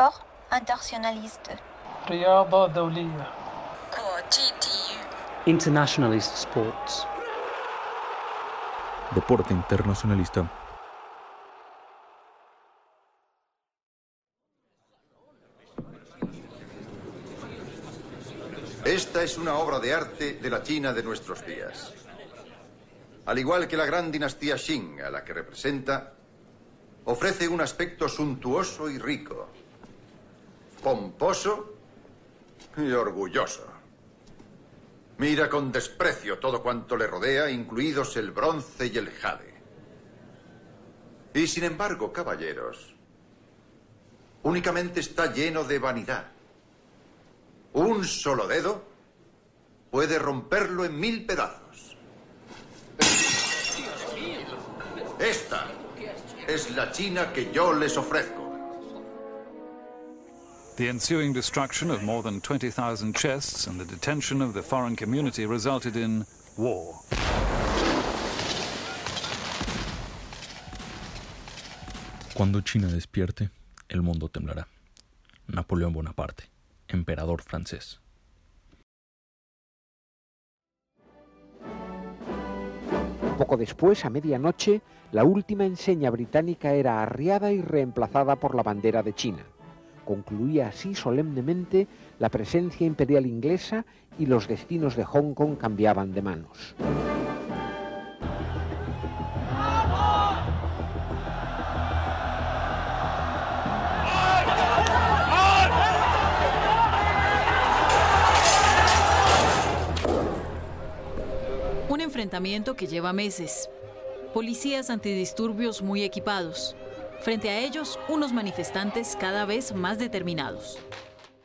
sport internationaliste. رياضة دولية Internationalist sports. Deporte internacionalista. Esta es una obra de arte de la China de nuestros días. Al igual que la gran dinastía Qing, a la que representa, ofrece un aspecto suntuoso y rico, pomposo y orgulloso. Mira con desprecio todo cuanto le rodea, incluidos el bronce y el jade. Y sin embargo, caballeros, únicamente está lleno de vanidad. Un solo dedo puede romperlo en mil pedazos. Esta es la China que yo les ofrezco. The ensuing destruction of more than 20,000 chests and the detention of the foreign community resulted in war. Cuando China despierte, el mundo temblará. Napoleón Bonaparte, emperador francés. Poco después, a medianoche, la última enseña británica era arriada y reemplazada por la bandera de China. Concluía así solemnemente la presencia imperial inglesa y los destinos de Hong Kong cambiaban de manos. Un enfrentamiento que lleva meses. Policías antidisturbios muy equipados. Frente a ellos, unos manifestantes cada vez más determinados.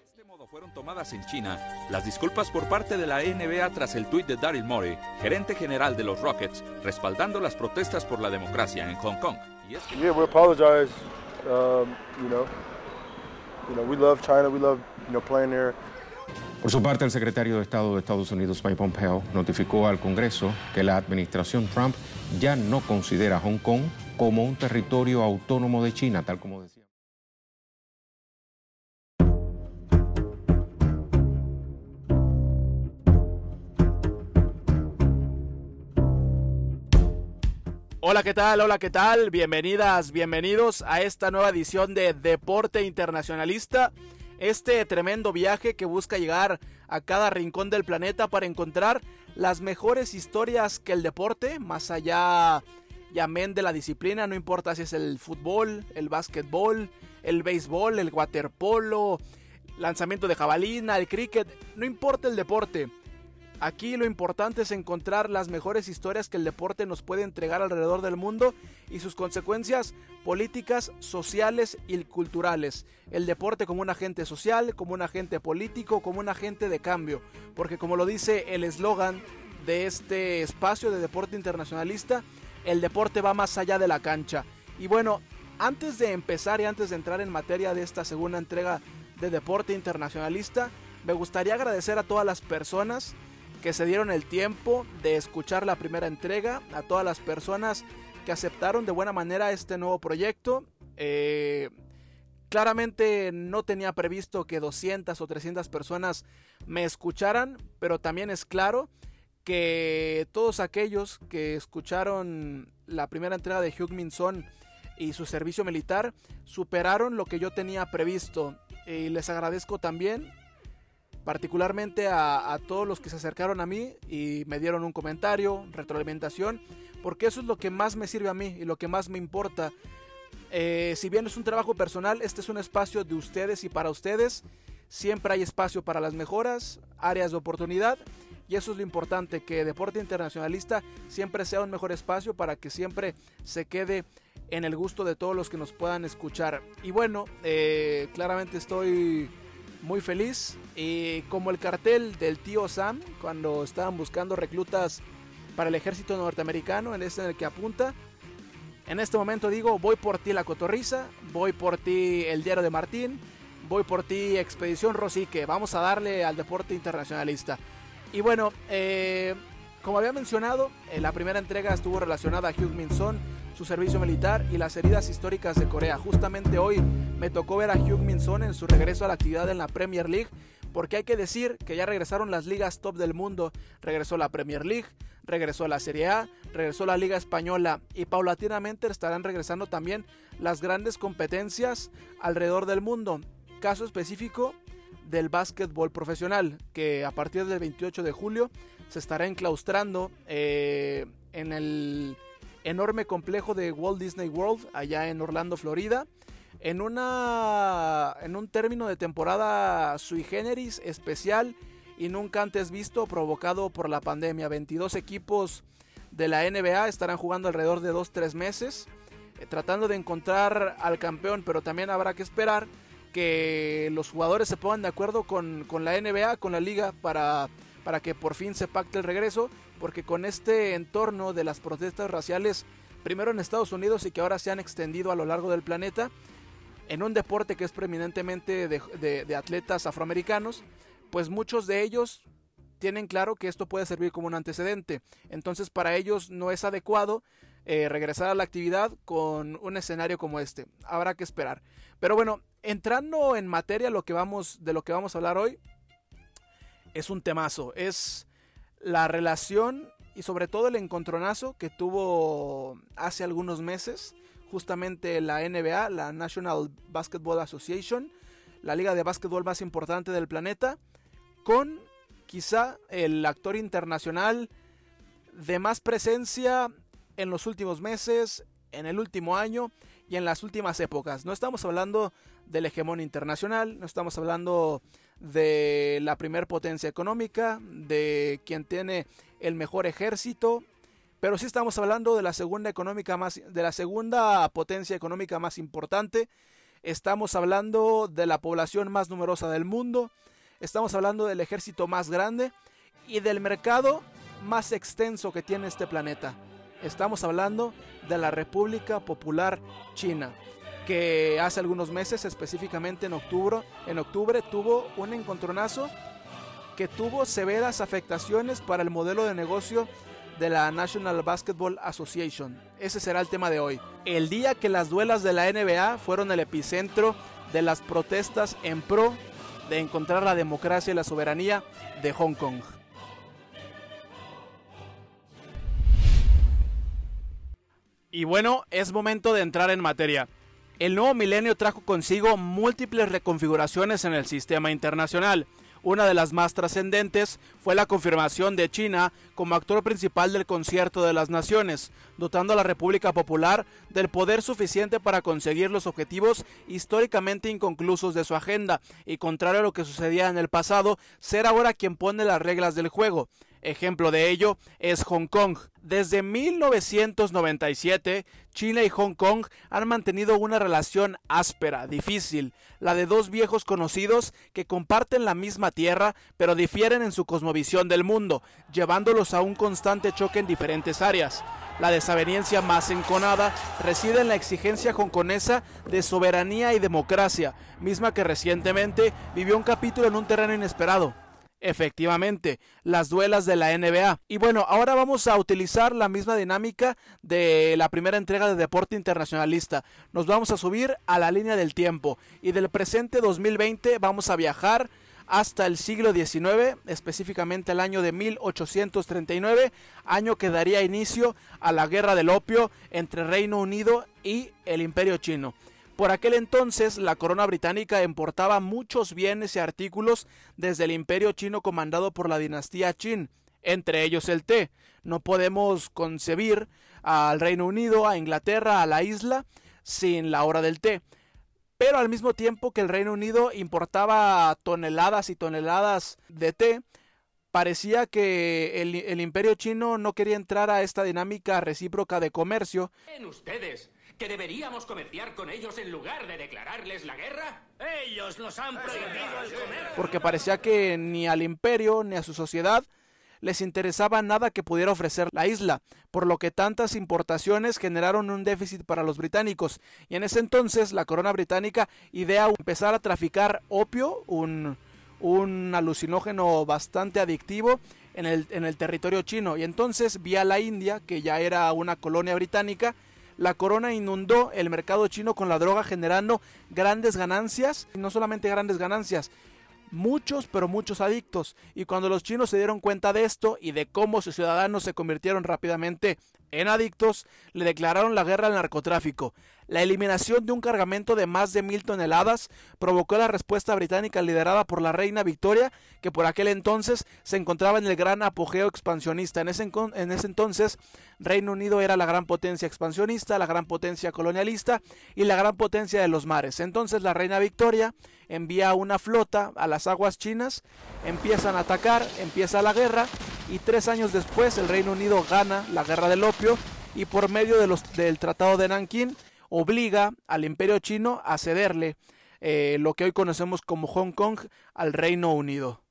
este modo fueron tomadas en China las disculpas por parte de la NBA tras el tuit de Daryl Morey, gerente general de los Rockets, respaldando las protestas por la democracia en Hong Kong. Y es que Yeah, we apologize. Um, you know, you know, we love China. We love you know playing there. Por su parte, el secretario de Estado de Estados Unidos, Mike Pompeo, notificó al Congreso que la administración Trump ya no considera Hong Kong como un territorio autónomo de China, tal como decía. Hola, ¿qué tal? Hola, ¿qué tal? Bienvenidas, bienvenidos a esta nueva edición de Deporte Internacionalista. Este tremendo viaje que busca llegar a cada rincón del planeta para encontrar las mejores historias que el deporte, más allá y amén de la disciplina, no importa si es el fútbol, el básquetbol, el béisbol, el waterpolo, lanzamiento de jabalina, el cricket, no importa el deporte. Aquí lo importante es encontrar las mejores historias que el deporte nos puede entregar alrededor del mundo y sus consecuencias políticas, sociales y culturales. El deporte como un agente social, como un agente político, como un agente de cambio. Porque como lo dice el eslogan de este espacio de deporte internacionalista, el deporte va más allá de la cancha. Y bueno, antes de empezar y antes de entrar en materia de esta segunda entrega de deporte internacionalista, me gustaría agradecer a todas las personas que se dieron el tiempo de escuchar la primera entrega, a todas las personas que aceptaron de buena manera este nuevo proyecto. Eh, claramente no tenía previsto que 200 o 300 personas me escucharan, pero también es claro que todos aquellos que escucharon la primera entrega de Hugh Min Son y su servicio militar superaron lo que yo tenía previsto. Y les agradezco también particularmente a, a, todos los que se acercaron a mí y me dieron un comentario, retroalimentación, porque eso es lo que más me sirve a mí y lo que más me importa. Eh, si bien es un trabajo personal, este es un espacio de ustedes y para ustedes. Siempre hay espacio para las mejoras, áreas de oportunidad y eso es lo importante, que Deporte Internacionalista siempre sea un mejor espacio para que siempre se quede en el gusto de todos los que nos puedan escuchar. Y bueno, eh, claramente estoy muy feliz. Y como el cartel del tío Sam, cuando estaban buscando reclutas para el ejército norteamericano, en este en el que apunta. En este momento digo, voy por ti la cotorriza, voy por ti el diario de Martín, voy por ti Expedición Rosique, vamos a darle al deporte internacionalista. Y bueno, eh, como había mencionado, en la primera entrega estuvo relacionada a Hugh Minson, su servicio militar y las heridas históricas de Corea. Justamente hoy me tocó ver a Hyuk Min Son en su regreso a la actividad en la Premier League, porque hay que decir que ya regresaron las ligas top del mundo. Regresó la Premier League, regresó la Serie A, regresó la Liga Española y paulatinamente estarán regresando también las grandes competencias alrededor del mundo. Caso específico del básquetbol profesional, que a partir del 28 de julio se estará enclaustrando eh, en el enorme complejo de Walt Disney World, allá en Orlando, Florida en, una, en un término de temporada sui generis especial y nunca antes visto provocado por la pandemia. 22 equipos de la NBA estarán jugando alrededor de 2-3 meses eh, tratando de encontrar al campeón, pero también habrá que esperar que los jugadores se pongan de acuerdo con, con la NBA, con la liga, para, para que por fin se pacte el regreso, porque con este entorno de las protestas raciales, primero en Estados Unidos y que ahora se han extendido a lo largo del planeta, en un deporte que es preeminentemente de, atletas afroamericanos, pues muchos de ellos tienen claro que esto puede servir como un antecedente. Entonces para ellos no es adecuado eh, regresar a la actividad con un escenario como este. Habrá que esperar. Pero bueno, entrando en materia de lo que vamos a hablar hoy, es un temazo. Es la relación y sobre todo el encontronazo que tuvo hace algunos meses justamente la NBA, la National Basketball Association, la liga de básquetbol más importante del planeta, con quizá el actor internacional de más presencia en los últimos meses, en el último año y en las últimas épocas. No estamos hablando del hegemón internacional, no estamos hablando de la primer potencia económica, de quien tiene el mejor ejército, pero sí estamos hablando de la segunda económica más de la segunda potencia económica más importante. Estamos hablando de la población más numerosa del mundo. Estamos hablando del ejército más grande y del mercado más extenso que tiene este planeta. Estamos hablando de la República Popular China, que hace algunos meses, específicamente en octubre, en octubre tuvo un encontronazo que tuvo severas afectaciones para el modelo de negocio de la National Basketball Association. Ese será el tema de hoy. El día que las duelas de la NBA fueron el epicentro de las protestas en pro de encontrar la democracia y la soberanía de Hong Kong. Y bueno, es momento de entrar en materia. El nuevo milenio trajo consigo múltiples reconfiguraciones en el sistema internacional. Una de las más trascendentes fue la confirmación de China como actor principal del concierto de las naciones, dotando a la República Popular del poder suficiente para conseguir los objetivos históricamente inconclusos de su agenda y contrario a lo que sucedía en el pasado, ser ahora quien pone las reglas del juego. Ejemplo de ello es Hong Kong. Desde 1997, China y Hong Kong han mantenido una relación áspera, difícil, la de dos viejos conocidos que comparten la misma tierra, pero difieren en su cosmovisión del mundo, llevándolos a un constante choque en diferentes áreas. La desaveniencia más enconada reside en la exigencia hongkonesa de soberanía y democracia, misma que recientemente vivió un capítulo en un terreno inesperado. Efectivamente, las duelas de la NBA. Y bueno, ahora vamos a utilizar la misma dinámica de la primera entrega de Deporte Internacionalista. Nos vamos a subir a la línea del tiempo y del presente 2020 vamos a viajar hasta el siglo XIX, específicamente el año de 1839, año que daría inicio a la guerra del opio entre Reino Unido y el Imperio Chino. Por aquel entonces, la corona británica importaba muchos bienes y artículos desde el imperio chino comandado por la dinastía Qin, entre ellos el té. No podemos concebir al Reino Unido, a Inglaterra, a la isla, sin la hora del té. Pero al mismo tiempo que el Reino Unido importaba toneladas y toneladas de té, parecía que el, imperio chino no quería entrar a esta dinámica recíproca de comercio. ustedes ¿Que deberíamos comerciar con ellos en lugar de declararles la guerra? Ellos nos han prohibido el comer. Porque parecía que ni al imperio ni a su sociedad les interesaba nada que pudiera ofrecer la isla, por lo que tantas importaciones generaron un déficit para los británicos. Y en ese entonces la corona británica idea empezar a traficar opio, un, un alucinógeno bastante adictivo, en el, en el territorio chino. Y entonces vía la India, que ya era una colonia británica, la corona inundó el mercado chino con la droga generando grandes ganancias, no solamente grandes ganancias, muchos, pero muchos adictos. Y cuando los chinos se dieron cuenta de esto y de cómo sus ciudadanos se convirtieron rápidamente en adictos, le declararon la guerra al narcotráfico. La eliminación de un cargamento de más de mil toneladas provocó la respuesta británica liderada por la reina Victoria, que por aquel entonces se encontraba en el gran apogeo expansionista. En ese, en ese entonces, Reino Unido era la gran potencia expansionista, la gran potencia colonialista y la gran potencia de los mares. Entonces la reina Victoria envía una flota a las aguas chinas, empiezan a atacar, empieza la guerra y tres años después el Reino Unido gana la guerra del opio y por medio del Tratado de Nankín obliga al imperio chino a cederle eh, lo que hoy conocemos como Hong Kong al Reino Unido.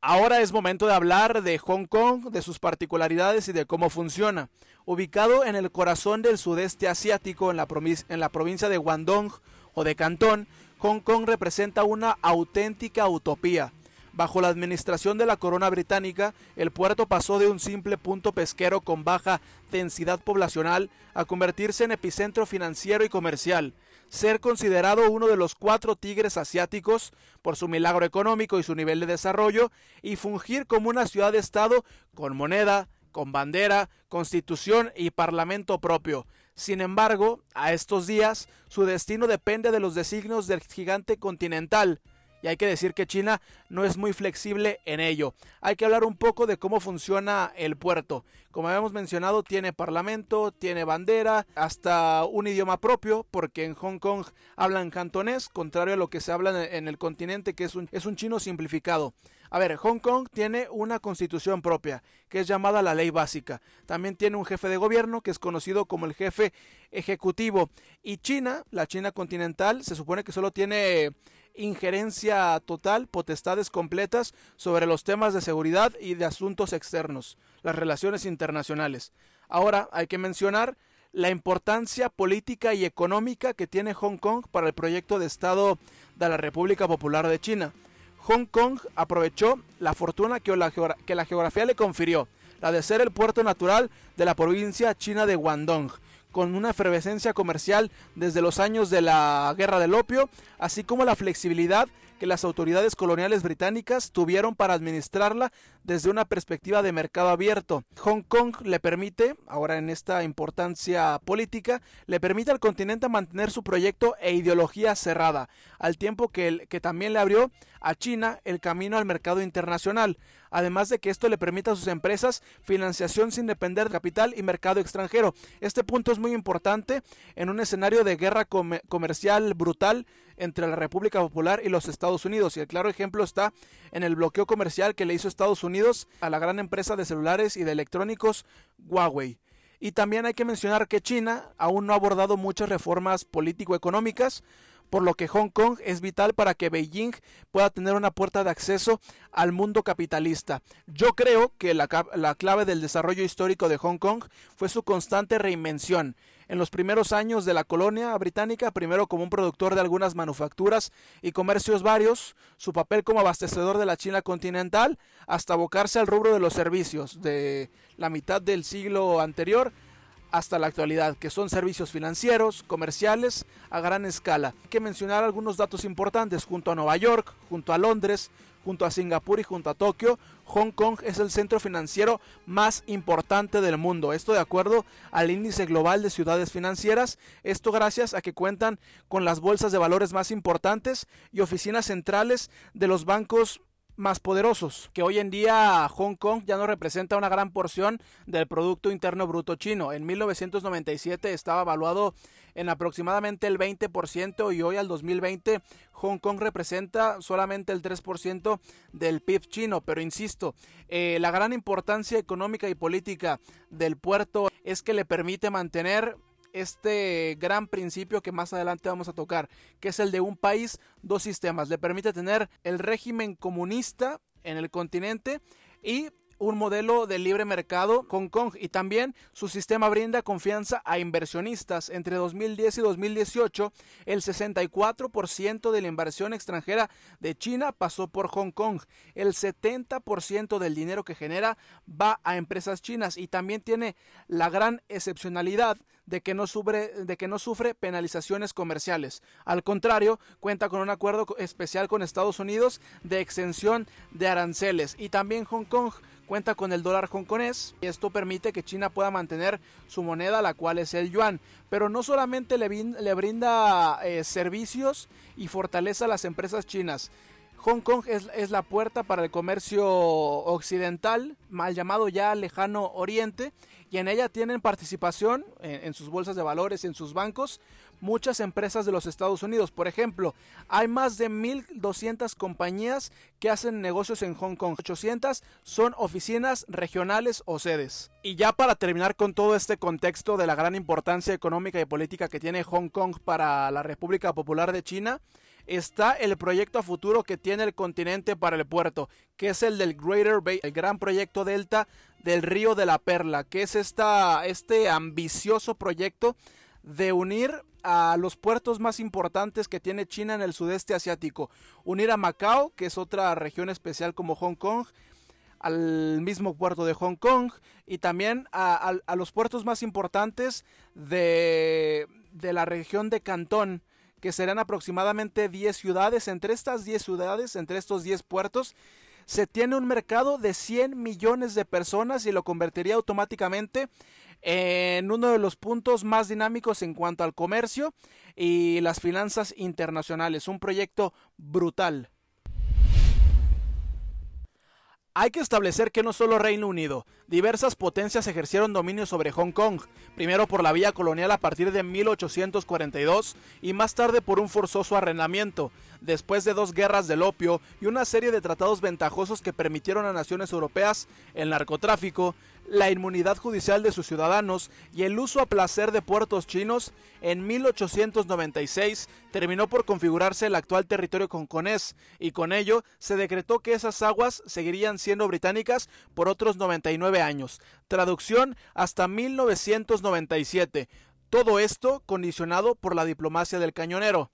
Ahora es momento de hablar de Hong Kong, de sus particularidades y de cómo funciona. Ubicado en el corazón del sudeste asiático, en la, en la provincia de Guangdong o de Cantón, Hong Kong representa una auténtica utopía. Bajo la administración de la corona británica, el puerto pasó de un simple punto pesquero con baja densidad poblacional a convertirse en epicentro financiero y comercial, ser considerado uno de los cuatro tigres asiáticos por su milagro económico y su nivel de desarrollo, y fungir como una ciudad-estado con moneda, con bandera, constitución y parlamento propio. Sin embargo, a estos días, su destino depende de los designios del gigante continental, y hay que decir que China no es muy flexible en ello. Hay que hablar un poco de cómo funciona el puerto. Como habíamos mencionado, tiene parlamento, tiene bandera, hasta un idioma propio, porque en Hong Kong hablan cantonés, contrario a lo que se habla en el continente, que es un, es un chino simplificado. A ver, Hong Kong tiene una constitución propia, que es llamada la ley básica. También tiene un jefe de gobierno, que es conocido como el jefe ejecutivo. Y China, la China continental, se supone que solo tiene injerencia total, potestades completas sobre los temas de seguridad y de asuntos externos, las relaciones internacionales. Ahora hay que mencionar la importancia política y económica que tiene Hong Kong para el proyecto de Estado de la República Popular de China. Hong Kong aprovechó la fortuna que la, que la geografía le confirió, la de ser el puerto natural de la provincia china de Guangdong, con una efervescencia comercial desde los años de la Guerra del Opio, así como la flexibilidad que las autoridades coloniales británicas tuvieron para administrarla desde una perspectiva de mercado abierto. Hong Kong le permite, ahora en esta importancia política, le permite al continente mantener su proyecto e ideología cerrada, al tiempo que, que también le abrió a China el camino al mercado internacional, además de que esto le permite a sus empresas financiación sin depender de capital y mercado extranjero. Este punto es muy importante en un escenario de guerra comercial brutal entre la República Popular y los Estados Unidos. Y el claro ejemplo está en el bloqueo comercial que le hizo Estados Unidos a la gran empresa de celulares y de electrónicos Huawei. Y también hay que mencionar que China aún no ha abordado muchas reformas político-económicas, por lo que Hong Kong es vital para que Beijing pueda tener una puerta de acceso al mundo capitalista. Yo creo que la, la, clave del desarrollo histórico de Hong Kong fue su constante reinvención en los primeros años de la colonia británica, primero como un productor de algunas manufacturas y comercios varios, su papel como abastecedor de la China continental, hasta abocarse al rubro de los servicios de la mitad del siglo anterior hasta la actualidad, que son servicios financieros, comerciales, a gran escala. Hay que mencionar algunos datos importantes, junto a Nueva York, junto a Londres, junto a Singapur y junto a Tokio, Hong Kong es el centro financiero más importante del mundo. Esto de acuerdo al índice global de ciudades financieras. Esto gracias a que cuentan con las bolsas de valores más importantes y oficinas centrales de los bancos más poderosos, que hoy en día Hong Kong ya no representa una gran porción del Producto Interno Bruto chino. En 1997 estaba evaluado en aproximadamente el 20% y hoy al 2020 Hong Kong representa solamente el 3% del PIB chino. Pero insisto, eh, la gran importancia económica y política del puerto es que le permite mantener este gran principio que más adelante vamos a tocar, que es el de un país, dos sistemas. Le permite tener el régimen comunista en el continente y un modelo de libre mercado Hong Kong y también su sistema brinda confianza a inversionistas. Entre 2010 y 2018, el 64% de la inversión extranjera de China pasó por Hong Kong. El 70% del dinero que genera va a empresas chinas y también tiene la gran excepcionalidad de que no sufre, de que no sufre penalizaciones comerciales. Al contrario, cuenta con un acuerdo especial con Estados Unidos de exención de aranceles y también Hong Kong cuenta con el dólar hongkonés y esto permite que China pueda mantener su moneda, la cual es el yuan. Pero no solamente le, brinda eh, servicios y fortaleza a las empresas chinas. Hong Kong es, la puerta para el comercio occidental, mal llamado ya lejano oriente, y en ella tienen participación en, en sus bolsas de valores en sus bancos muchas empresas de los Estados Unidos. Por ejemplo, hay más de 1.200 compañías que hacen negocios en Hong Kong. 800 son oficinas regionales o sedes. Y ya para terminar con todo este contexto de la gran importancia económica y política que tiene Hong Kong para la República Popular de China, está el proyecto a futuro que tiene el continente para el puerto, que es el del Greater Bay, el gran proyecto Delta del Río de la Perla, que es esta, este ambicioso proyecto de unir a los puertos más importantes que tiene China en el sudeste asiático. Unir a Macao, que es otra región especial como Hong Kong, al mismo puerto de Hong Kong y también a, los puertos más importantes de, de, la región de Cantón, que serán aproximadamente 10 ciudades. Entre estas 10 ciudades, entre estos 10 puertos, se tiene un mercado de 100 millones de personas y lo convertiría automáticamente en uno de los puntos más dinámicos en cuanto al comercio y las finanzas internacionales. Un proyecto brutal. Hay que establecer que no solo Reino Unido, diversas potencias ejercieron dominio sobre Hong Kong, primero por la vía colonial a partir de 1842 y más tarde por un forzoso arrendamiento, después de dos guerras del opio y una serie de tratados ventajosos que permitieron a naciones europeas el narcotráfico, la inmunidad judicial de sus ciudadanos y el uso a placer de puertos chinos, en 1896 terminó por configurarse el actual territorio hongkonés y con ello se decretó que esas aguas seguirían siendo británicas por otros 99 años. Traducción hasta 1997. Todo esto condicionado por la diplomacia del cañonero.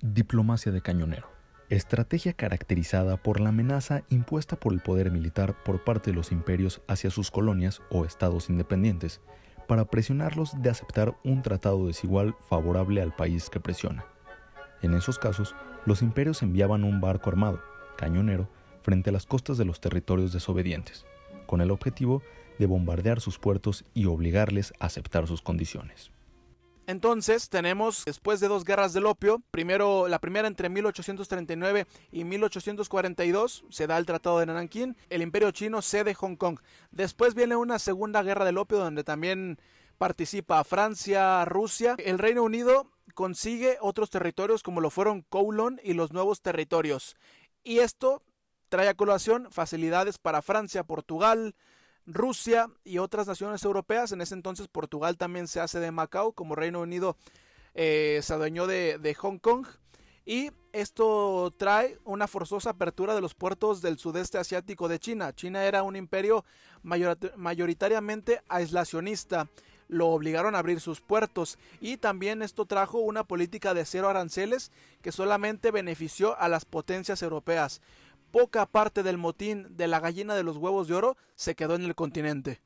Diplomacia de cañonero estrategia caracterizada por la amenaza impuesta por el poder militar por parte de los imperios hacia sus colonias o estados independientes, para presionarlos de aceptar un tratado desigual favorable al país que presiona. En esos casos, los imperios enviaban un barco armado, cañonero, frente a las costas de los territorios desobedientes, con el objetivo de bombardear sus puertos y obligarles a aceptar sus condiciones. Entonces tenemos, después de dos guerras del opio, primero la primera entre 1839 y 1842, se da el Tratado de Nanking, el Imperio Chino cede Hong Kong. Después viene una segunda guerra del opio donde también participa Francia, Rusia. El Reino Unido consigue otros territorios como lo fueron Kowloon y los nuevos territorios. Y esto trae a colación facilidades para Francia, Portugal, Rusia y otras naciones europeas. En ese entonces Portugal también se hace de Macao, como Reino Unido eh, se adueñó de, Hong Kong. Y esto trae una forzosa apertura de los puertos del sudeste asiático de China. China era un imperio mayoritariamente aislacionista. Lo obligaron a abrir sus puertos y también esto trajo una política de cero aranceles que solamente benefició a las potencias europeas poca parte del motín de la gallina de los huevos de oro se quedó en el continente.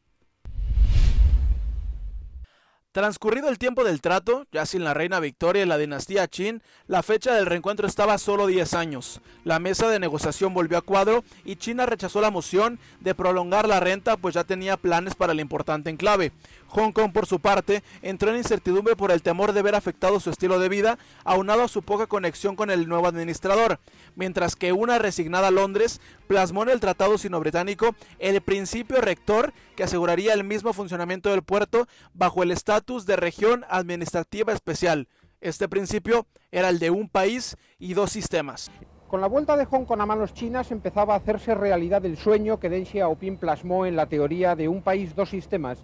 Transcurrido el tiempo del trato, ya sin la reina Victoria y la dinastía Qin, la fecha del reencuentro estaba solo 10 años. La mesa de negociación volvió a cuadro y China rechazó la moción de prolongar la renta pues ya tenía planes para el importante enclave. Hong Kong, por su parte, entró en incertidumbre por el temor de ver afectado su estilo de vida, aunado a su poca conexión con el nuevo administrador, mientras que una resignada Londres plasmó en el Tratado Sino-Británico el principio rector que aseguraría el mismo funcionamiento del puerto bajo el estatus de región administrativa especial. Este principio era el de un país y dos sistemas. Con la vuelta de Hong Kong a manos chinas empezaba a hacerse realidad el sueño que Deng Xiaoping plasmó en la teoría de un país, dos sistemas.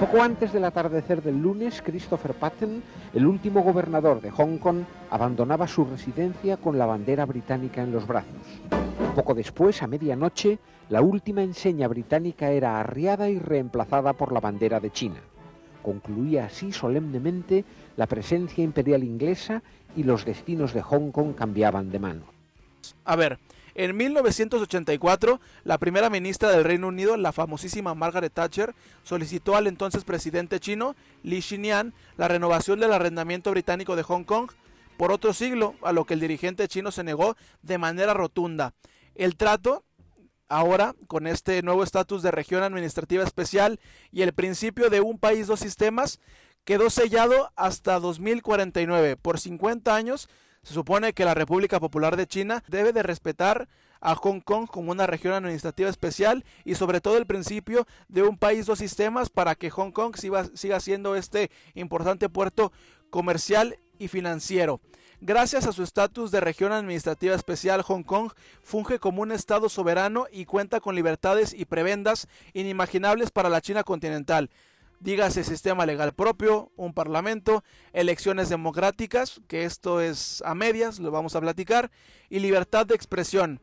Poco antes del atardecer del lunes, Christopher Patton, el último gobernador de Hong Kong, abandonaba su residencia con la bandera británica en los brazos. Poco después, a medianoche, la última enseña británica era arriada y reemplazada por la bandera de China. Concluía así solemnemente la presencia imperial inglesa y los destinos de Hong Kong cambiaban de mano. A ver, en 1984, la primera ministra del Reino Unido, la famosísima Margaret Thatcher, solicitó al entonces presidente chino, Li Xinyan, la renovación del arrendamiento británico de Hong Kong por otro siglo, a lo que el dirigente chino se negó de manera rotunda. El trato, ahora, con este nuevo estatus de región administrativa especial y el principio de un país, dos sistemas, quedó sellado hasta 2049. Por 50 años, se supone que la República Popular de China debe de respetar a Hong Kong como una región administrativa especial y sobre todo el principio de un país, dos sistemas para que Hong Kong siga, siga siendo este importante puerto comercial y financiero. Gracias a su estatus de región administrativa especial, Hong Kong funge como un estado soberano y cuenta con libertades y prebendas inimaginables para la China continental. Dígase sistema legal propio, un parlamento, elecciones democráticas, que esto es a medias, lo vamos a platicar, y libertad de expresión.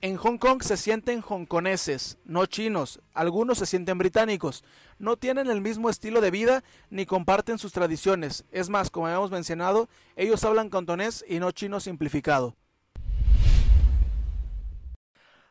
En Hong Kong se sienten hongkoneses, no chinos. Algunos se sienten británicos. No tienen el mismo estilo de vida ni comparten sus tradiciones. Es más, como habíamos mencionado, ellos hablan cantonés y no chino simplificado.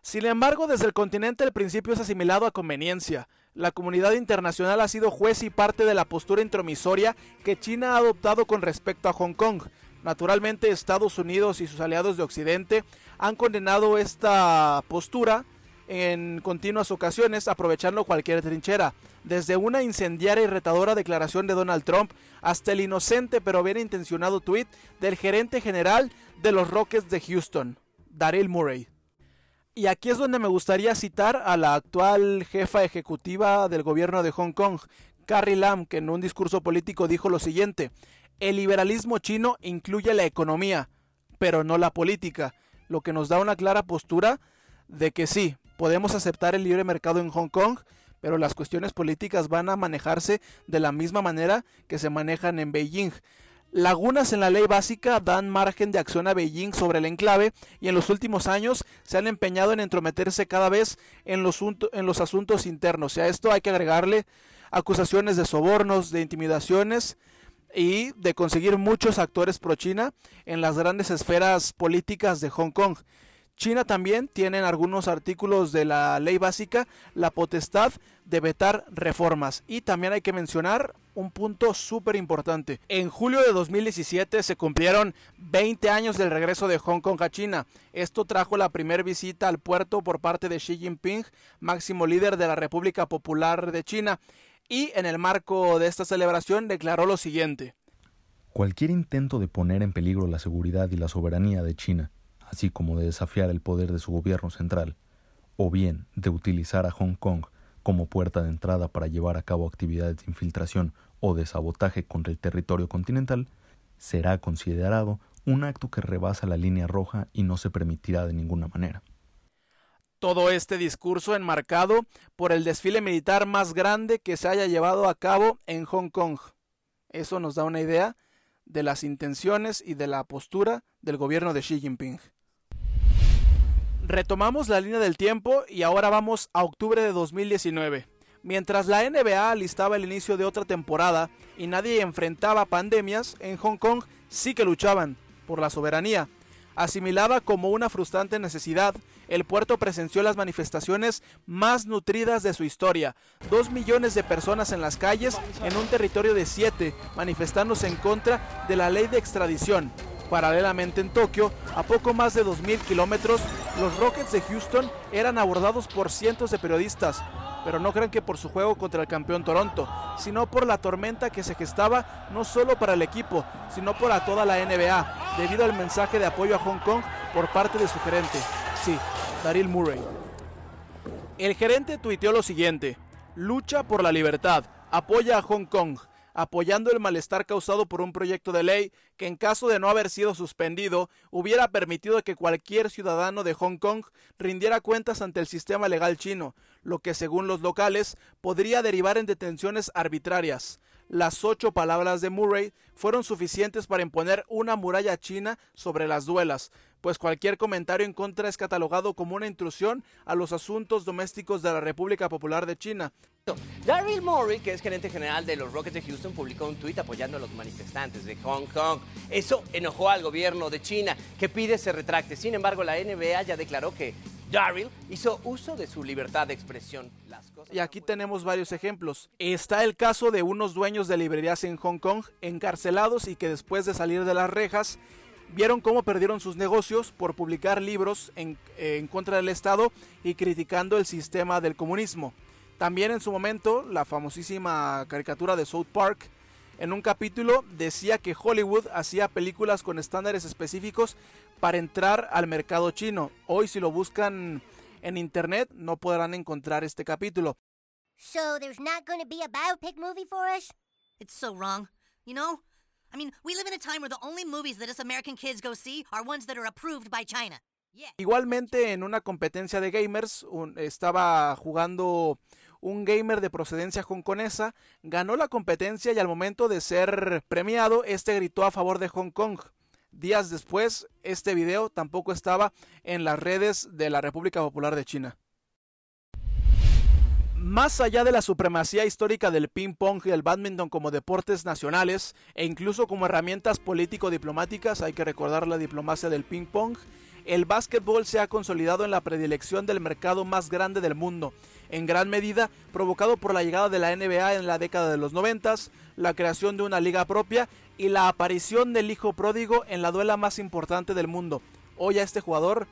Sin embargo, desde el continente el principio es asimilado a conveniencia. La comunidad internacional ha sido juez y parte de la postura intromisoria que China ha adoptado con respecto a Hong Kong. Naturalmente Estados Unidos y sus aliados de Occidente han condenado esta postura en continuas ocasiones aprovechando cualquier trinchera, desde una incendiaria y retadora declaración de Donald Trump hasta el inocente pero bien intencionado tuit del gerente general de los Rockets de Houston, Daryl Murray. Y aquí es donde me gustaría citar a la actual jefa ejecutiva del gobierno de Hong Kong, Carrie Lam, que en un discurso político dijo lo siguiente, el liberalismo chino incluye la economía, pero no la política, lo que nos da una clara postura de que sí, podemos aceptar el libre mercado en Hong Kong, pero las cuestiones políticas van a manejarse de la misma manera que se manejan en Beijing. Lagunas en la ley básica dan margen de acción a Beijing sobre el enclave y en los últimos años se han empeñado en entrometerse cada vez en los, en los asuntos internos. Y a esto hay que agregarle acusaciones de sobornos, de intimidaciones y de conseguir muchos actores pro China en las grandes esferas políticas de Hong Kong. China también tiene en algunos artículos de la ley básica la potestad de vetar reformas. Y también hay que mencionar un punto súper importante. En julio de 2017 se cumplieron 20 años del regreso de Hong Kong a China. Esto trajo la primera visita al puerto por parte de Xi Jinping, máximo líder de la República Popular de China y en el marco de esta celebración declaró lo siguiente. Cualquier intento de poner en peligro la seguridad y la soberanía de China, así como de desafiar el poder de su gobierno central, o bien de utilizar a Hong Kong como puerta de entrada para llevar a cabo actividades de infiltración o de sabotaje contra el territorio continental, será considerado un acto que rebasa la línea roja y no se permitirá de ninguna manera todo este discurso enmarcado por el desfile militar más grande que se haya llevado a cabo en Hong Kong. Eso nos da una idea de las intenciones y de la postura del gobierno de Xi Jinping. Retomamos la línea del tiempo y ahora vamos a octubre de 2019. Mientras la NBA alistaba el inicio de otra temporada y nadie enfrentaba pandemias, en Hong Kong sí que luchaban por la soberanía. Asimilada como una frustrante necesidad, el puerto presenció las manifestaciones más nutridas de su historia. Dos millones de personas en las calles en un territorio de siete, manifestándose en contra de la ley de extradición. Paralelamente en Tokio, a poco más de 2.000 kilómetros, los Rockets de Houston eran abordados por cientos de periodistas, pero no crean que por su juego contra el campeón Toronto, sino por la tormenta que se gestaba no solo para el equipo, sino para toda la NBA, debido al mensaje de apoyo a Hong Kong por parte de su gerente. Sí, Daryl Murray. El gerente tuiteó lo siguiente, lucha por la libertad, apoya a Hong Kong, apoyando el malestar causado por un proyecto de ley que en caso de no haber sido suspendido hubiera permitido que cualquier ciudadano de Hong Kong rindiera cuentas ante el sistema legal chino, lo que según los locales podría derivar en detenciones arbitrarias. las ocho palabras de Murray fueron suficientes para imponer una muralla china sobre las duelas, pues cualquier comentario en contra es catalogado como una intrusión a los asuntos domésticos de la República Popular de China. Daryl Morey, que es gerente general de los Rockets de Houston, publicó un tuit apoyando a los manifestantes de Hong Kong. Eso enojó al gobierno de China, que pide se retracte. Sin embargo, la NBA ya declaró que Daryl hizo uso de su libertad de expresión. y aquí tenemos varios ejemplos. Está el caso de unos dueños de librerías en Hong Kong encarcelados y que después de salir de las rejas vieron cómo perdieron sus negocios por publicar libros en, en, contra del Estado y criticando el sistema del comunismo. También en su momento, la famosísima caricatura de South Park, en un capítulo decía que Hollywood hacía películas con estándares específicos para entrar al mercado chino. Hoy si lo buscan en internet no podrán encontrar este capítulo. So there's not going to be a biopic movie for us? It's so wrong. You know, I mean, we live in a time where the only movies that us American kids go see are ones that are approved by China. Igualmente en una competencia de gamers estaba jugando un gamer de procedencia hongkonesa, ganó la competencia y al momento de ser premiado, este gritó a favor de Hong Kong. Días después, este video tampoco estaba en las redes de la República Popular de China. Más allá de la supremacía histórica del ping-pong y el badminton como deportes nacionales e incluso como herramientas político-diplomáticas, hay que recordar la diplomacia del ping-pong, el básquetbol se ha consolidado en la predilección del mercado más grande del mundo, en gran medida provocado por la llegada de la NBA en la década de los 90, la creación de una liga propia y la aparición del hijo pródigo en la duela más importante del mundo. Hoy a este jugador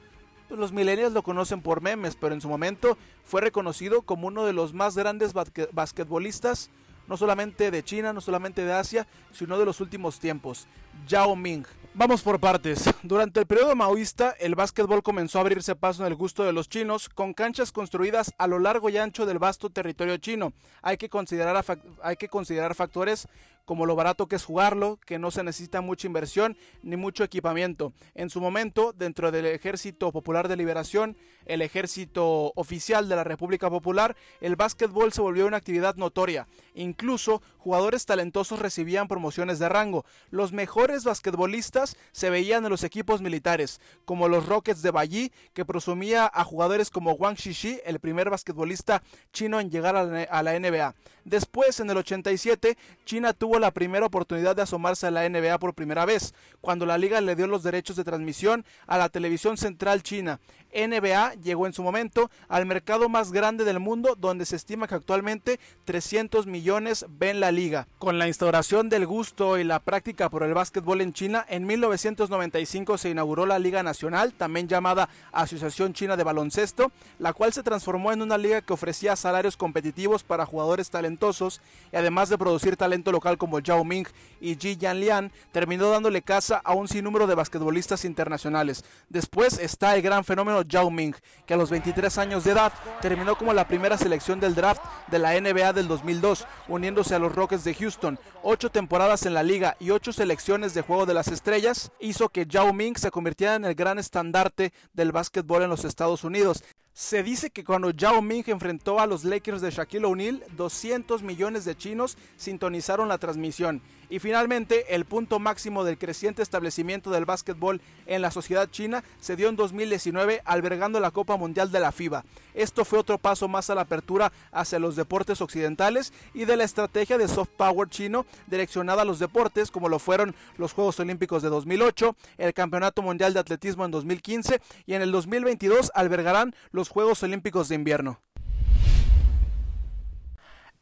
pues, los millennials lo conocen por memes, pero en su momento fue reconocido como uno de los más grandes basquetbolistas, no solamente de China, no solamente de Asia, sino de los últimos tiempos, Yao Ming. Vamos por partes. Durante el periodo maoísta, el básquetbol comenzó a abrirse paso en el gusto de los chinos, con canchas construidas a lo largo y ancho del vasto territorio chino. Hay que considerar, hay que considerar factores como lo barato que es jugarlo, que no se necesita mucha inversión ni mucho equipamiento. En su momento, dentro del Ejército Popular de Liberación, el ejército oficial de la República Popular, el básquetbol se volvió una actividad notoria. Incluso jugadores talentosos recibían promociones de rango. Los mejores basquetbolistas se veían en los equipos militares, como los Rockets de Bayi, que presumía a jugadores como Wang Shishi, el primer basquetbolista chino en llegar a la NBA. Después, en el 87, China tuvo la primera oportunidad de asomarse a la NBA por primera vez, cuando la liga le dio los derechos de transmisión a la televisión central china. NBA llegó en su momento al mercado más grande del mundo, donde se estima que actualmente 300 millones ven la liga. Con la instauración del gusto y la práctica por el básquetbol en China, en 1995 se inauguró la Liga Nacional, también llamada Asociación China de Baloncesto, la cual se transformó en una liga que ofrecía salarios competitivos para jugadores talentosos y además de producir talento local como Zhao Ming y Ji Yanlian, terminó dándole casa a un sinnúmero de basquetbolistas internacionales. Después está el gran fenómeno Zhao Ming, que a los 23 años de edad terminó como la primera selección del draft de la NBA del 2002, uniéndose a los Rockets de Houston. Ocho temporadas en la liga y ocho selecciones de Juego de las Estrellas hizo que Zhao Ming se convirtiera en el gran estandarte del básquetbol en los Estados Unidos. Se dice que cuando Yao Ming enfrentó a los Lakers de Shaquille O'Neal, 200 millones de chinos sintonizaron la transmisión. Y finalmente, el punto máximo del creciente establecimiento del básquetbol en la sociedad china se dio en 2019 albergando la Copa Mundial de la FIBA. Esto fue otro paso más a la apertura hacia los deportes occidentales y de la estrategia de soft power chino direccionada a los deportes como lo fueron los Juegos Olímpicos de 2008, el Campeonato Mundial de Atletismo en 2015 y en el 2022 albergarán los Juegos Olímpicos de Invierno.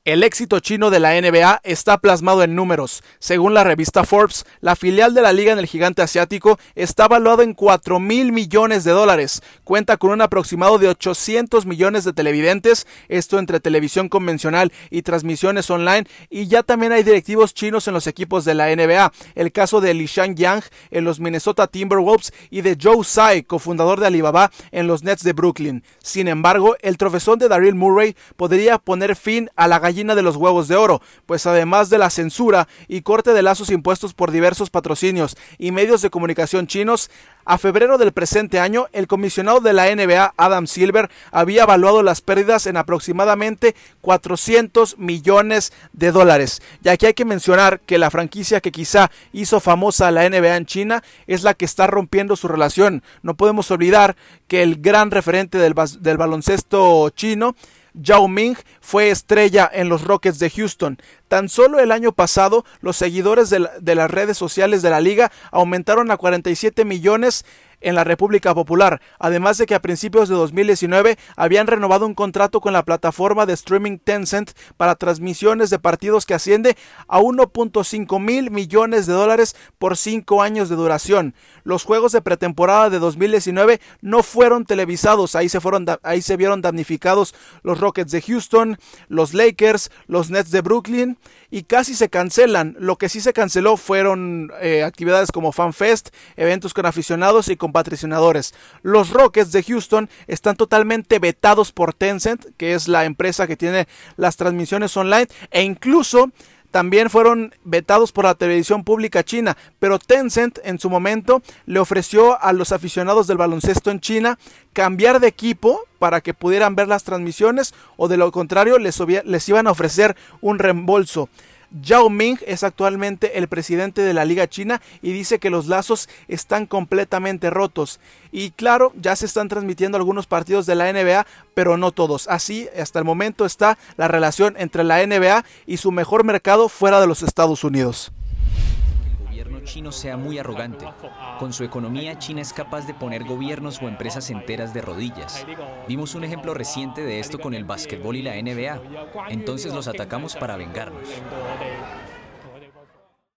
El éxito chino de la NBA está plasmado en números. Según la revista Forbes, la filial de la liga en el gigante asiático está valuado en 4 mil millones de dólares. Cuenta con un aproximado de 800 millones de televidentes, esto entre televisión convencional y transmisiones online. Y ya también hay directivos chinos en los equipos de la NBA. El caso de Li Yang en los Minnesota Timberwolves y de Joe Tsai, cofundador de Alibaba, en los Nets de Brooklyn. Sin embargo, el de Daryl Murray podría poner fin a la gallina de los huevos de oro, pues además de la censura y corte de lazos impuestos por diversos patrocinios y medios de comunicación chinos, a febrero del presente año, el comisionado de la NBA, Adam Silver, había evaluado las pérdidas en aproximadamente 400 millones de dólares. Y aquí hay que mencionar que la franquicia que quizá hizo famosa a la NBA en China es la que está rompiendo su relación. No podemos olvidar que el gran referente del baloncesto chino Yao Ming fue estrella en los Rockets de Houston. Tan solo el año pasado, los seguidores de, de, las redes sociales de la liga aumentaron a 47 millones en la República Popular, además de que a principios de 2019 habían renovado un contrato con la plataforma de streaming Tencent para transmisiones de partidos que asciende a 1.5 mil millones de dólares por cinco años de duración. Los juegos de pretemporada de 2019 no fueron televisados, ahí se, fueron, ahí se vieron damnificados los Rockets de Houston, los Lakers, los Nets de Brooklyn y casi se cancelan. Lo que sí se canceló fueron eh, actividades como FanFest, eventos con aficionados y patrocinadores. Los Rockets de Houston están totalmente vetados por Tencent, que es la empresa que tiene las transmisiones online, e incluso también fueron vetados por la televisión pública china, pero Tencent en su momento le ofreció a los aficionados del baloncesto en China cambiar de equipo para que pudieran ver las transmisiones o de lo contrario les iban a ofrecer un reembolso. Yao Ming es actualmente el presidente de la Liga China y dice que los lazos están completamente rotos. Y claro, ya se están transmitiendo algunos partidos de la NBA, pero no todos. Así, hasta el momento está la relación entre la NBA y su mejor mercado fuera de los Estados Unidos chino sea muy arrogante. Con su economía, China es capaz de poner gobiernos o empresas enteras de rodillas. Vimos un ejemplo reciente de esto con el básquetbol y la NBA. Entonces los atacamos para vengarnos.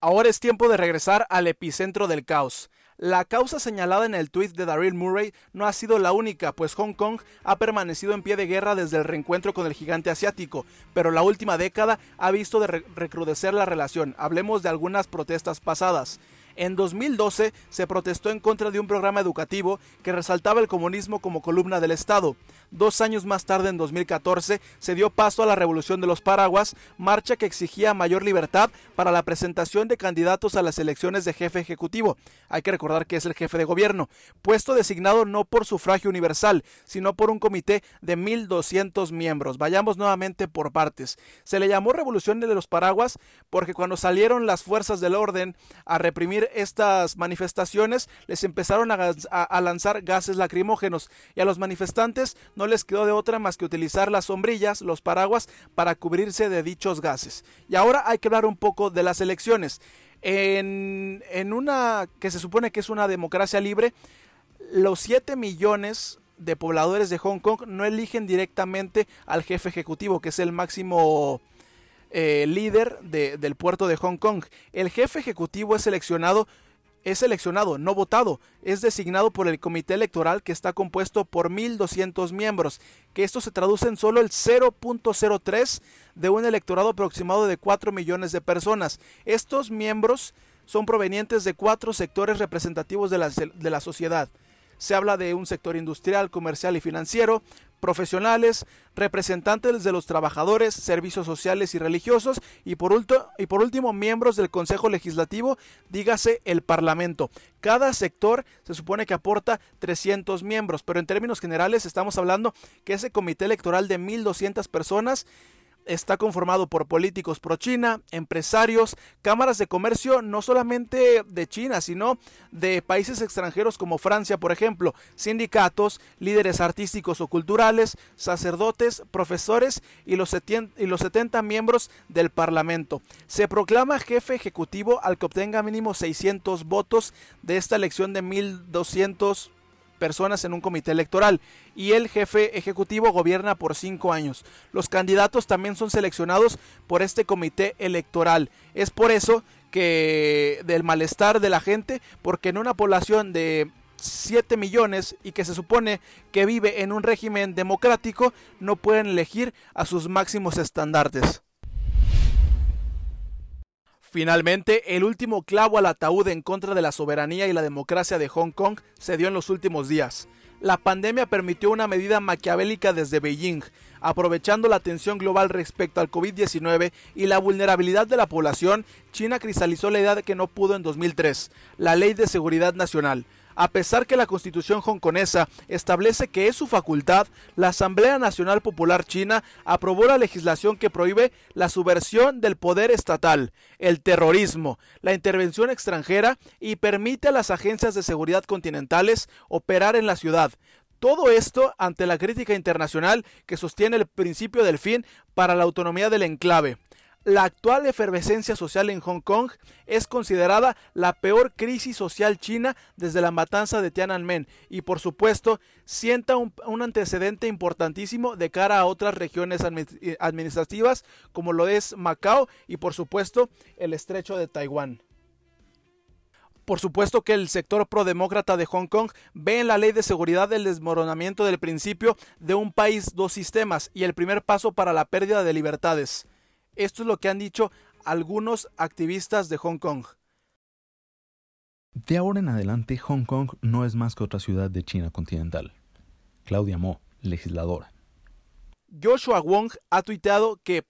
Ahora es tiempo de regresar al epicentro del caos. La causa señalada en el tuit de Daryl Murray no ha sido la única, pues Hong Kong ha permanecido en pie de guerra desde el reencuentro con el gigante asiático, pero la última década ha visto de recrudecer la relación. Hablemos de algunas protestas pasadas. En 2012 se protestó en contra de un programa educativo que resaltaba el comunismo como columna del Estado. Dos años más tarde, en 2014, se dio paso a la Revolución de los Paraguas, marcha que exigía mayor libertad para la presentación de candidatos a las elecciones de jefe ejecutivo. Hay que recordar que es el jefe de gobierno, puesto designado no por sufragio universal, sino por un comité de 1.200 miembros. Vayamos nuevamente por partes. Se le llamó Revolución de los Paraguas porque cuando salieron las fuerzas del orden a reprimir estas manifestaciones, les empezaron a, lanzar gases lacrimógenos y a los manifestantes no les quedó de otra más que utilizar las sombrillas, los paraguas, para cubrirse de dichos gases. Y ahora hay que hablar un poco de las elecciones. En, en una que se supone que es una democracia libre, los 7 millones de pobladores de Hong Kong no eligen directamente al jefe ejecutivo, que es el máximo eh, líder del puerto de Hong Kong. El jefe ejecutivo es seleccionado es seleccionado, no votado, es designado por el comité electoral que está compuesto por 1.200 miembros, que esto se traduce en solo el 0.03 de un electorado aproximado de 4 millones de personas. Estos miembros son provenientes de cuatro sectores representativos de la, de la sociedad. Se habla de un sector industrial, comercial y financiero, profesionales, representantes de los trabajadores, servicios sociales y religiosos y por, y por último miembros del Consejo Legislativo, dígase el Parlamento. Cada sector se supone que aporta 300 miembros, pero en términos generales estamos hablando que ese comité electoral de 1.200 personas está conformado por políticos pro China, empresarios, cámaras de comercio no solamente de China, sino de países extranjeros como Francia, por ejemplo, sindicatos, líderes artísticos o culturales, sacerdotes, profesores y los, y los 70 miembros del Parlamento. Se proclama jefe ejecutivo al que obtenga mínimo 600 votos de esta elección de 1200 personas en un comité electoral y el jefe ejecutivo gobierna por cinco años. Los candidatos también son seleccionados por este comité electoral. Es por eso que del malestar de la gente, porque en una población de 7 millones y que se supone que vive en un régimen democrático, no pueden elegir a sus máximos estandartes. Finalmente, el último clavo al ataúd en contra de la soberanía y la democracia de Hong Kong se dio en los últimos días. la pandemia permitió una medida maquiavélica desde Beijing, aprovechando la tensión global respecto al COVID-19 y la vulnerabilidad de la población, China cristalizó la idea de que no pudo en 2003, la Ley de Seguridad Nacional. A pesar que la constitución hongkonesa establece que es su facultad, la Asamblea Nacional Popular China aprobó la legislación que prohíbe la subversión del poder estatal, el terrorismo, la intervención extranjera y permite a las agencias de seguridad continentales operar en la ciudad. Todo esto ante la crítica internacional que sostiene el principio del fin para la autonomía del enclave. La actual efervescencia social en Hong Kong es considerada la peor crisis social china desde la matanza de Tiananmen y por supuesto sienta un, antecedente importantísimo de cara a otras regiones administrativas como lo es Macao y por supuesto el estrecho de Taiwán. Por supuesto que el sector prodemócrata de Hong Kong ve en la ley de seguridad el desmoronamiento del principio de un país, dos sistemas y el primer paso para la pérdida de libertades. Esto es lo que han dicho algunos activistas de Hong Kong. De ahora en adelante, Hong Kong no es más que otra ciudad de China continental. Claudia Mo, legisladora. Joshua Wong ha tuiteado que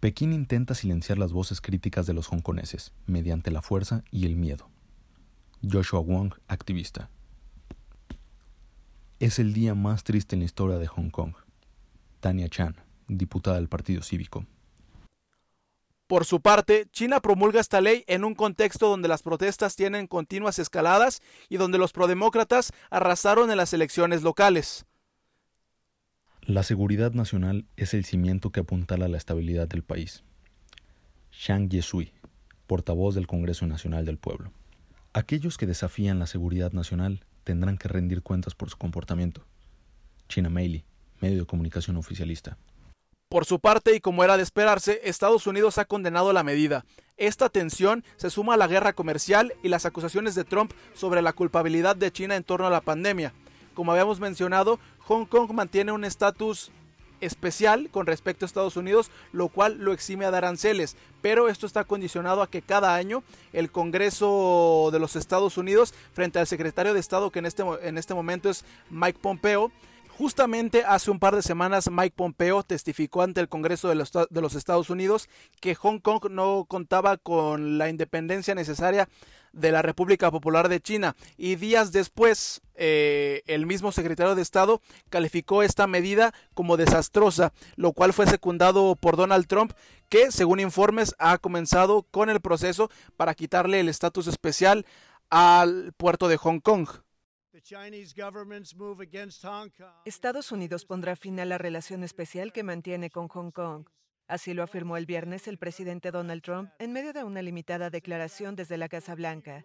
Pekín intenta silenciar las voces críticas de los hongkoneses mediante la fuerza y el miedo. Joshua Wong, activista. Es el día más triste en la historia de Hong Kong. Tania Chan, diputada del Partido Cívico. Por su parte, China promulga esta ley en un contexto donde las protestas tienen continuas escaladas y donde los prodemócratas arrasaron en las elecciones locales. La seguridad nacional es el cimiento que apuntala a la estabilidad del país. Shang Yesui, portavoz del Congreso Nacional del Pueblo. Aquellos que desafían la seguridad nacional tendrán que rendir cuentas por su comportamiento. China Meili, medio de comunicación oficialista. Por su parte, y como era de esperarse, Estados Unidos ha condenado la medida. Esta tensión se suma a la guerra comercial y las acusaciones de Trump sobre la culpabilidad de China en torno a la pandemia. Como habíamos mencionado, Hong Kong mantiene un estatus especial con respecto a Estados Unidos, lo cual lo exime a dar aranceles, pero esto está condicionado a que cada año el Congreso de los Estados Unidos, frente al secretario de Estado que en este, en este momento es Mike Pompeo, Justamente hace un par de semanas Mike Pompeo testificó ante el Congreso de los, Estados Unidos que Hong Kong no contaba con la independencia necesaria de la República Popular de China y días después eh, el mismo secretario de Estado calificó esta medida como desastrosa, lo cual fue secundado por Donald Trump que según informes ha comenzado con el proceso para quitarle el estatus especial al puerto de Hong Kong. Estados Unidos pondrá fin a la relación especial que mantiene con Hong Kong. Así lo afirmó el viernes el presidente Donald Trump en medio de una limitada declaración desde la Casa Blanca.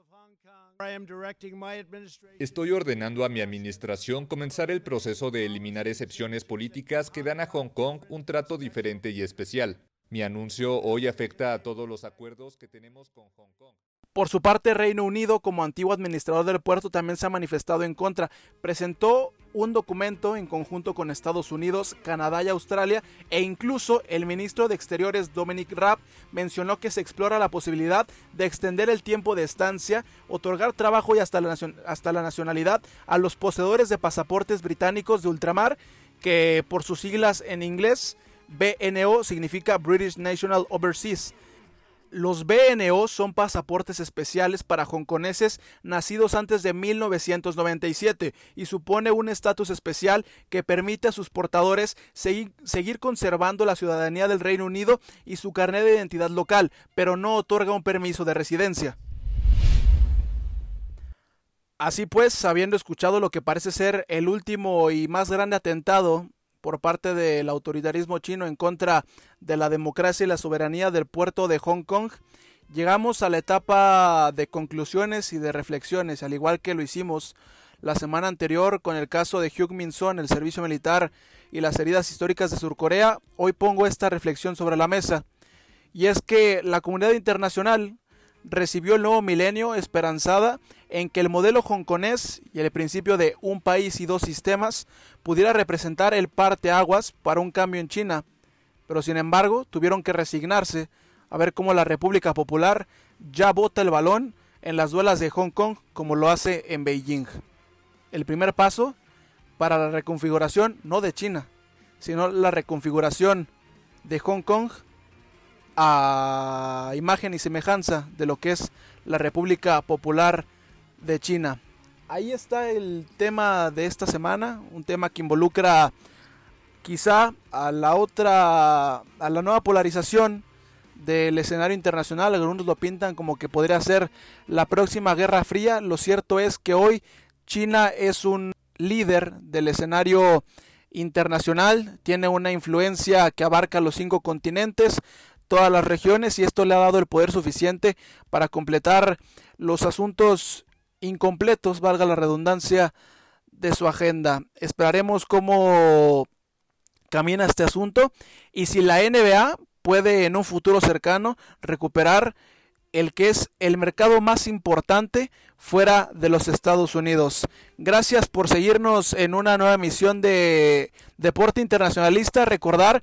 Estoy ordenando a mi administración comenzar el proceso de eliminar excepciones políticas que dan a Hong Kong un trato diferente y especial. Mi anuncio hoy afecta a todos los acuerdos que tenemos con Hong Kong. Por su parte, Reino Unido, como antiguo administrador del puerto, también se ha manifestado en contra. Presentó un documento en conjunto con Estados Unidos, Canadá y Australia, e incluso el ministro de Exteriores Dominic Raab mencionó que se explora la posibilidad de extender el tiempo de estancia, otorgar trabajo y hasta la, hasta la nacionalidad a los poseedores de pasaportes británicos de ultramar, que por sus siglas en inglés, BNO significa British National Overseas los BNO son pasaportes especiales para hongkoneses nacidos antes de 1997 y supone un estatus especial que permite a sus portadores seguir, conservando la ciudadanía del Reino Unido y su carnet de identidad local, pero no otorga un permiso de residencia. Así pues, habiendo escuchado lo que parece ser el último y más grande atentado por parte del autoritarismo chino en contra de la democracia y la soberanía del puerto de Hong Kong, llegamos a la etapa de conclusiones y de reflexiones, al igual que lo hicimos la semana anterior con el caso de Hyuk Min Son, el servicio militar y las heridas históricas de Surcorea, hoy pongo esta reflexión sobre la mesa. Y es que la comunidad internacional recibió el nuevo milenio esperanzada en que el modelo hongkonés y el principio de un país y dos sistemas pudiera representar el parteaguas para un cambio en China, pero sin embargo tuvieron que resignarse a ver cómo la República Popular ya bota el balón en las duelas de Hong Kong como lo hace en Beijing. El primer paso para la reconfiguración no de China, sino la reconfiguración de Hong Kong a imagen y semejanza de lo que es la República Popular de China. Ahí está el tema de esta semana, un tema que involucra quizá a la otra, a la nueva polarización del escenario internacional. Algunos lo pintan como que podría ser la próxima Guerra Fría. Lo cierto es que hoy China es un líder del escenario internacional, tiene una influencia que abarca los cinco continentes, todas las regiones y esto le ha dado el poder suficiente para completar los asuntos incompletos, valga la redundancia, de su agenda. Esperaremos cómo camina este asunto y si la NBA puede en un futuro cercano recuperar el que es el mercado más importante fuera de los Estados Unidos. Gracias por seguirnos en una nueva emisión de Deporte Internacionalista. Recordar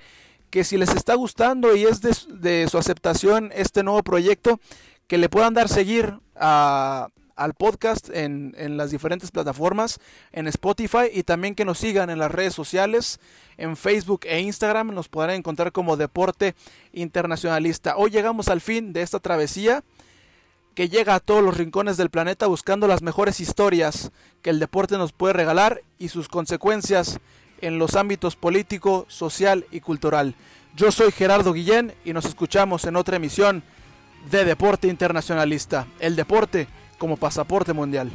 que si les está gustando y es de, su aceptación este nuevo proyecto, que le puedan dar seguir al podcast en, en, las diferentes plataformas, en Spotify y también que nos sigan en las redes sociales, en Facebook e Instagram, nos podrán encontrar como Deporte Internacionalista. Hoy llegamos al fin de esta travesía que llega a todos los rincones del planeta buscando las mejores historias que el deporte nos puede regalar y sus consecuencias en los ámbitos político, social y cultural. Yo soy Gerardo Guillén y nos escuchamos en otra emisión de Deporte Internacionalista, el deporte como pasaporte mundial.